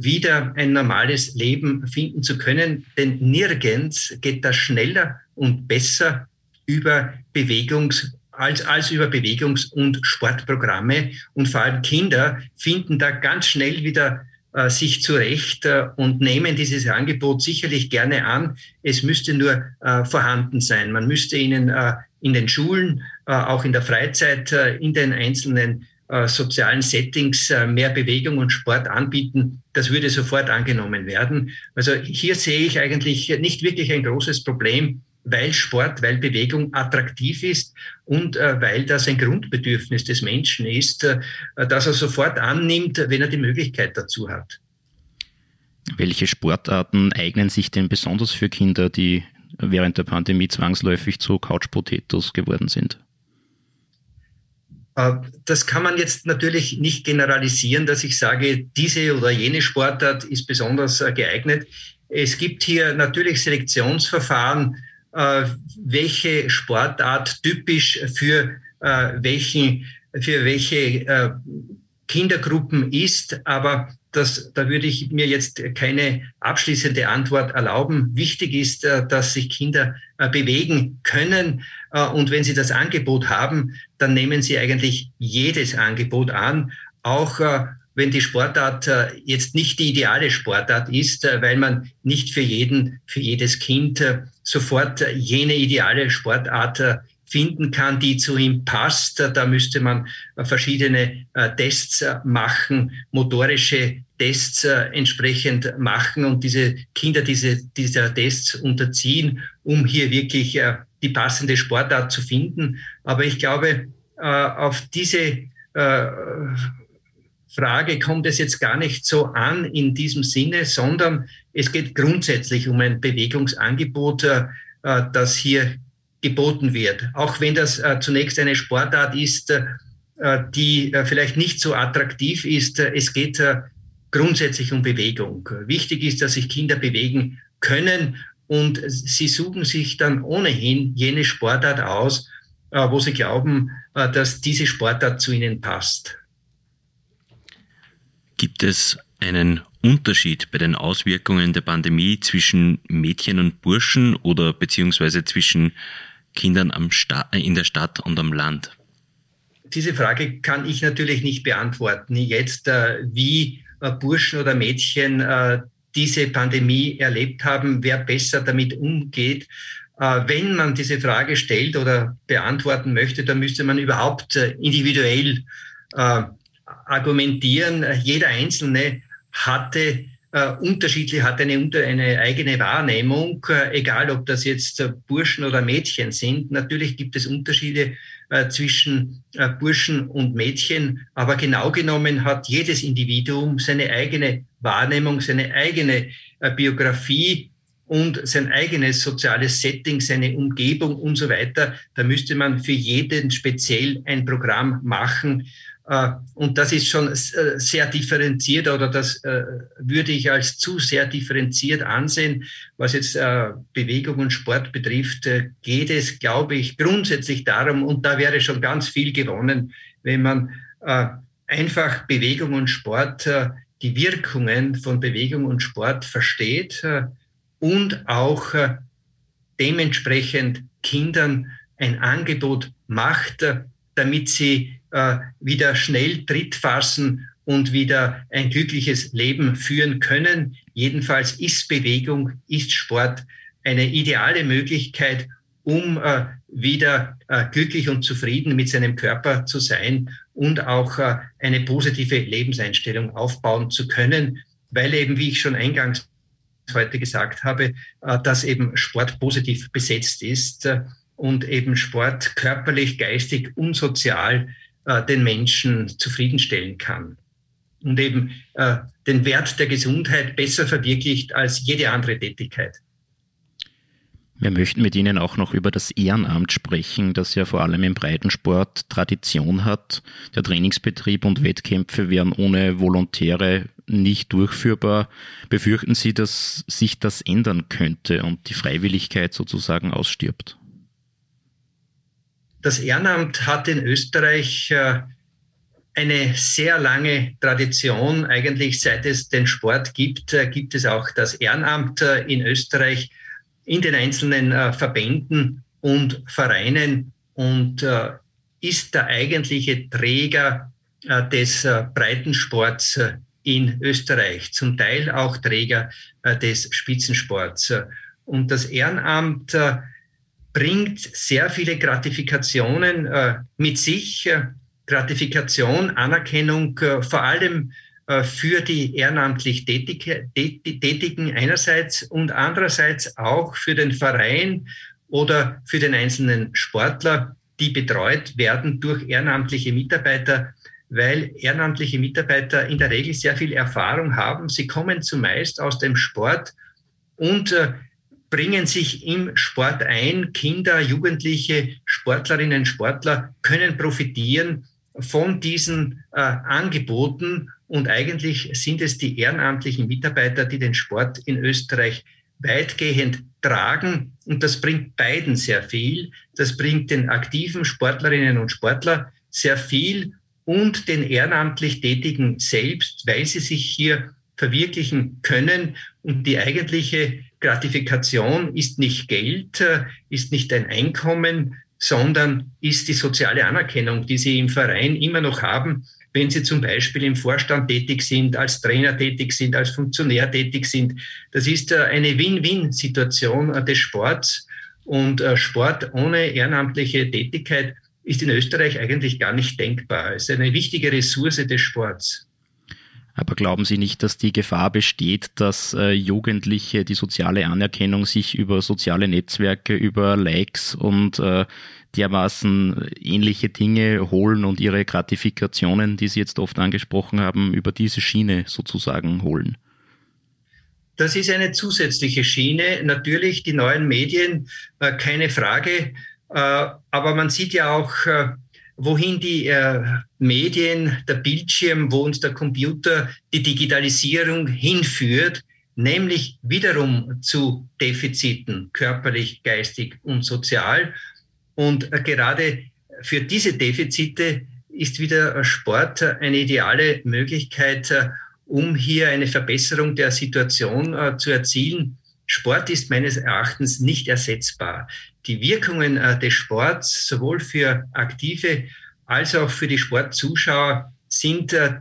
S4: wieder ein normales Leben finden zu können. Denn nirgends geht das schneller und besser über Bewegungs- als, als über Bewegungs- und Sportprogramme. Und vor allem Kinder finden da ganz schnell wieder äh, sich zurecht äh, und nehmen dieses Angebot sicherlich gerne an. Es müsste nur äh, vorhanden sein. Man müsste ihnen in den Schulen, auch in der Freizeit, in den einzelnen sozialen Settings mehr Bewegung und Sport anbieten. Das würde sofort angenommen werden. Also hier sehe ich eigentlich nicht wirklich ein großes Problem weil Sport, weil Bewegung attraktiv ist und äh, weil das ein Grundbedürfnis des Menschen ist, äh, das er sofort annimmt, wenn er die Möglichkeit dazu hat.
S3: Welche Sportarten eignen sich denn besonders für Kinder, die während der Pandemie zwangsläufig zu Couch Potatoes geworden sind?
S4: Äh, das kann man jetzt natürlich nicht generalisieren, dass ich sage, diese oder jene Sportart ist besonders äh, geeignet. Es gibt hier natürlich Selektionsverfahren, welche Sportart typisch für äh, welchen, für welche äh, Kindergruppen ist, aber das, da würde ich mir jetzt keine abschließende Antwort erlauben. Wichtig ist, dass sich Kinder bewegen können. Und wenn sie das Angebot haben, dann nehmen sie eigentlich jedes Angebot an, auch wenn die Sportart äh, jetzt nicht die ideale Sportart ist, äh, weil man nicht für jeden, für jedes Kind äh, sofort jene ideale Sportart finden kann, die zu ihm passt. Da müsste man verschiedene Tests machen, motorische Tests entsprechend machen und diese Kinder diese, dieser Tests unterziehen, um hier wirklich die passende Sportart zu finden. Aber ich glaube, auf diese Frage kommt es jetzt gar nicht so an in diesem Sinne, sondern es geht grundsätzlich um ein Bewegungsangebot, äh, das hier geboten wird. Auch wenn das äh, zunächst eine Sportart ist, äh, die vielleicht nicht so attraktiv ist, es geht grundsätzlich um Bewegung. Wichtig ist, dass sich Kinder bewegen können und sie suchen sich dann ohnehin jene Sportart aus, wo sie glauben, dass diese Sportart zu ihnen passt.
S2: Gibt es einen Unterschied bei den Auswirkungen der Pandemie zwischen Mädchen und Burschen oder beziehungsweise zwischen Kindern Sta in der Stadt und am Land?
S4: Diese Frage kann ich natürlich nicht beantworten. Jetzt, äh, wie äh, Burschen oder Mädchen äh, diese Pandemie erlebt haben, wer besser damit umgeht. Wenn man diese Frage stellt oder beantworten möchte, dann müsste man überhaupt individuell argumentieren, jeder Einzelne hatte äh, unterschiedlich, hat eine, eine eigene Wahrnehmung, äh, egal ob das jetzt äh, Burschen oder Mädchen sind. Natürlich gibt es Unterschiede äh, zwischen äh, Burschen und Mädchen, aber genau genommen hat jedes Individuum seine eigene Wahrnehmung, seine eigene äh, Biografie und sein eigenes soziales Setting, seine Umgebung und so weiter. Da müsste man für jeden speziell ein Programm machen. Äh, und das ist schon äh, sehr differenziert oder das äh, würde ich als zu sehr differenziert ansehen. Was jetzt Bewegung und Sport betrifft, geht es, glaube ich, grundsätzlich darum, und da wäre schon ganz viel gewonnen, wenn man einfach Bewegung und Sport, die Wirkungen von Bewegung und Sport versteht und auch dementsprechend Kindern ein Angebot macht, damit sie äh, wieder schnell Tritt fassen und wieder ein glückliches Leben führen können. Jedenfalls ist Bewegung, ist Sport eine ideale Möglichkeit, um äh, wieder äh, glücklich und zufrieden mit seinem Körper zu sein und auch äh, eine positive Lebenseinstellung aufbauen zu können, weil eben, wie ich schon eingangs heute gesagt habe, äh, dass eben Sport positiv besetzt ist äh, und eben Sport körperlich, geistig und sozial äh, den Menschen zufriedenstellen kann und eben äh, den Wert der Gesundheit besser verwirklicht als jede andere Tätigkeit.
S3: Wir möchten mit Ihnen auch noch über das Ehrenamt sprechen, das ja vor allem im Breitensport Tradition hat. Der Trainingsbetrieb und Wettkämpfe wären ohne Volontäre nicht durchführbar. Befürchten Sie, dass sich das ändern könnte und die Freiwilligkeit sozusagen ausstirbt?
S4: Das Ehrenamt hat in Österreich äh, eine sehr lange Tradition. Eigentlich seit es den Sport gibt, äh, gibt es auch das Ehrenamt äh, in Österreich in den einzelnen Verbänden und Vereinen und ist der eigentliche Träger des Breitensports in Österreich, zum Teil auch Träger des Spitzensports. Und das Ehrenamt bringt sehr viele Gratifikationen äh, mit sich. Äh, Gratifikation, Anerkennung, äh, vor allem äh, für die ehrenamtlich Tätige, Tätigen einerseits und andererseits auch für den Verein oder für den einzelnen Sportler, die betreut werden durch ehrenamtliche Mitarbeiter, weil ehrenamtliche Mitarbeiter in der Regel sehr viel Erfahrung haben. Sie kommen zumeist aus dem Sport und äh, bringen sich im Sport ein. Kinder, Jugendliche, Sportlerinnen, Sportler können profitieren von diesen äh, Angeboten. Und eigentlich sind es die ehrenamtlichen Mitarbeiter, die den Sport in Österreich weitgehend tragen. Und das bringt beiden sehr viel. Das bringt den aktiven Sportlerinnen und Sportler sehr viel und den ehrenamtlich Tätigen selbst, weil sie sich hier verwirklichen können. Und die eigentliche Gratifikation ist nicht Geld, äh, ist nicht ein Einkommen, sondern ist die soziale Anerkennung, die sie im Verein immer noch haben, wenn sie zum Beispiel im Vorstand tätig sind, als Trainer tätig sind, als Funktionär tätig sind. Das ist äh, eine Win-Win-Situation äh, des Sports. Und Sport ohne ehrenamtliche Tätigkeit ist in Österreich eigentlich gar nicht denkbar. Es ist eine wichtige Ressource des Sports.
S3: Aber glauben Sie nicht, dass die Gefahr besteht, dass äh, Jugendliche die soziale Anerkennung sich über soziale Netzwerke, über Likes und äh, dermaßen ähnliche Dinge holen und ihre Gratifikationen, die Sie jetzt oft angesprochen haben, über diese Schiene sozusagen holen?
S4: Das ist eine zusätzliche Schiene. Natürlich die neuen Medien, äh, keine Frage. Äh, aber man sieht ja auch, äh, wohin die äh, Medien, der Bildschirm, wo uns der Computer, die Digitalisierung hinführt, nämlich wiederum zu Defiziten, körperlich, geistig und sozial. Und äh, gerade für diese Defizite ist wieder Sport eine ideale Möglichkeit, äh, um hier eine Verbesserung der Situation äh, zu erzielen. Sport ist meines Erachtens nicht ersetzbar die Wirkungen äh, des Sports sowohl für Aktive als auch für die Sportzuschauer sind äh,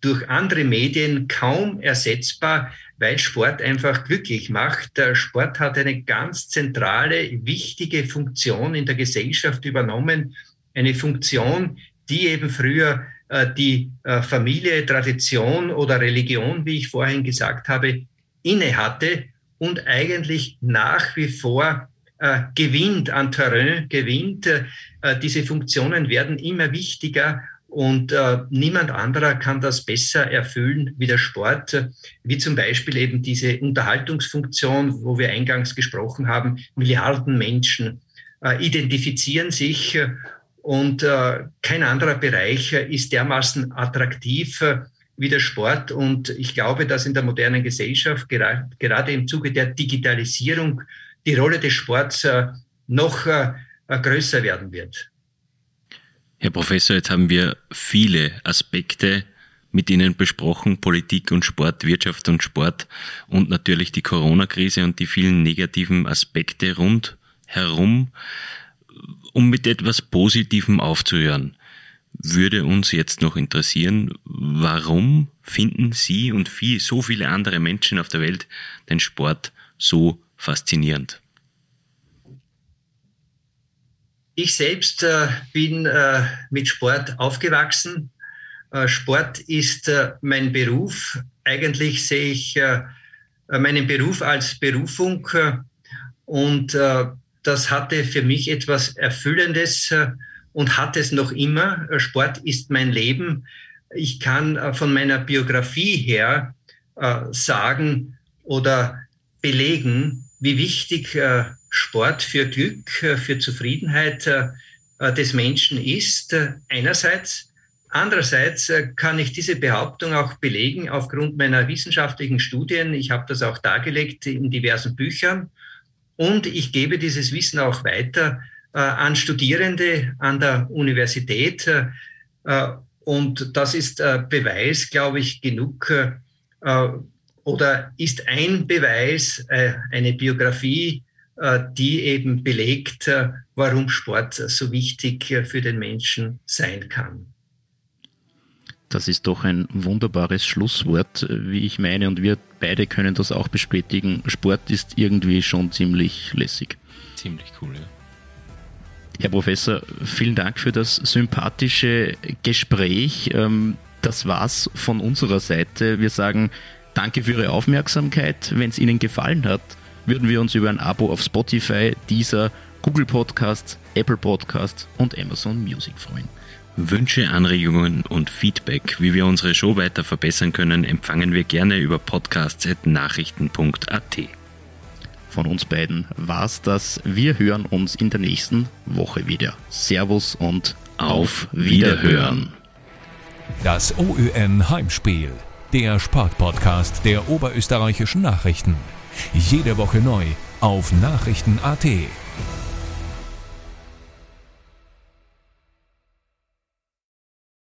S4: durch andere Medien kaum ersetzbar, weil Sport einfach glücklich macht. Der Sport hat eine ganz zentrale, wichtige Funktion in der Gesellschaft übernommen. Eine Funktion, die eben früher äh, die Familie, Tradition oder Religion, wie ich vorhin gesagt habe, inne hatte und eigentlich nach wie vor äh, gewinnt, an Terrain gewinnt. Äh, diese Funktionen werden immer wichtiger und äh, niemand anderer kann das besser erfüllen wie der Sport, wie zum Beispiel eben diese Unterhaltungsfunktion, wo wir eingangs gesprochen haben. Milliarden Menschen äh, identifizieren sich und äh, kein anderer Bereich ist dermaßen attraktiv wie der Sport. Und ich glaube, dass in der modernen Gesellschaft, gerade, im Zuge der Digitalisierung, die Rolle des Sports äh, noch äh, größer werden wird.
S2: Herr Professor, jetzt haben wir viele Aspekte mit Ihnen besprochen, Politik und Sport, Wirtschaft und Sport und natürlich die Corona-Krise und die vielen negativen Aspekte rundherum. Um mit etwas Positivem aufzuhören, würde uns jetzt noch interessieren, warum finden Sie und viel, so viele andere Menschen auf der Welt den Sport so faszinierend.
S4: Ich selbst äh, bin äh, mit Sport aufgewachsen. Äh, Sport ist äh, mein Beruf. Eigentlich sehe ich äh, meinen Beruf als Berufung äh, und das hatte für mich etwas Erfüllendes und hat es noch immer. Sport ist mein Leben. Ich kann von meiner Biografie her sagen oder belegen, wie wichtig äh, Sport für Glück, äh, für Zufriedenheit äh, des Menschen ist. Einerseits. Andererseits kann ich diese Behauptung auch belegen aufgrund meiner wissenschaftlichen Studien. Ich habe das auch dargelegt in diversen Büchern. Und ich gebe dieses Wissen auch weiter an Studierende an der Universität. Und das ist Beweis, glaube ich, genug oder ist ein Beweis, äh, eine Biografie, äh, die eben belegt, äh, warum Sport so wichtig für den Menschen sein kann.
S3: Das ist doch ein wunderbares Schlusswort, wie ich meine, und wir beide können das auch bestätigen. Sport ist irgendwie schon ziemlich lässig.
S2: Ziemlich cool, ja.
S3: Herr Professor, vielen Dank für das sympathische Gespräch. Ähm, das war's von unserer Seite. Wir sagen Danke für Ihre Aufmerksamkeit. Wenn es Ihnen gefallen hat, würden wir uns über ein Abo auf Spotify, Deezer, Google Podcasts, Apple Podcasts und Amazon Music freuen.
S2: Wünsche, Anregungen und Feedback, wie wir unsere Show weiter verbessern können, empfangen wir gerne über podcasts.nachrichten.at.
S3: Von uns beiden war's das. Wir hören uns in der nächsten Woche wieder. Servus und auf Wiederhören.
S1: Das OÜN Heimspiel der Sportpodcast der oberösterreichischen Nachrichten. Jede Woche neu auf Nachrichten.at.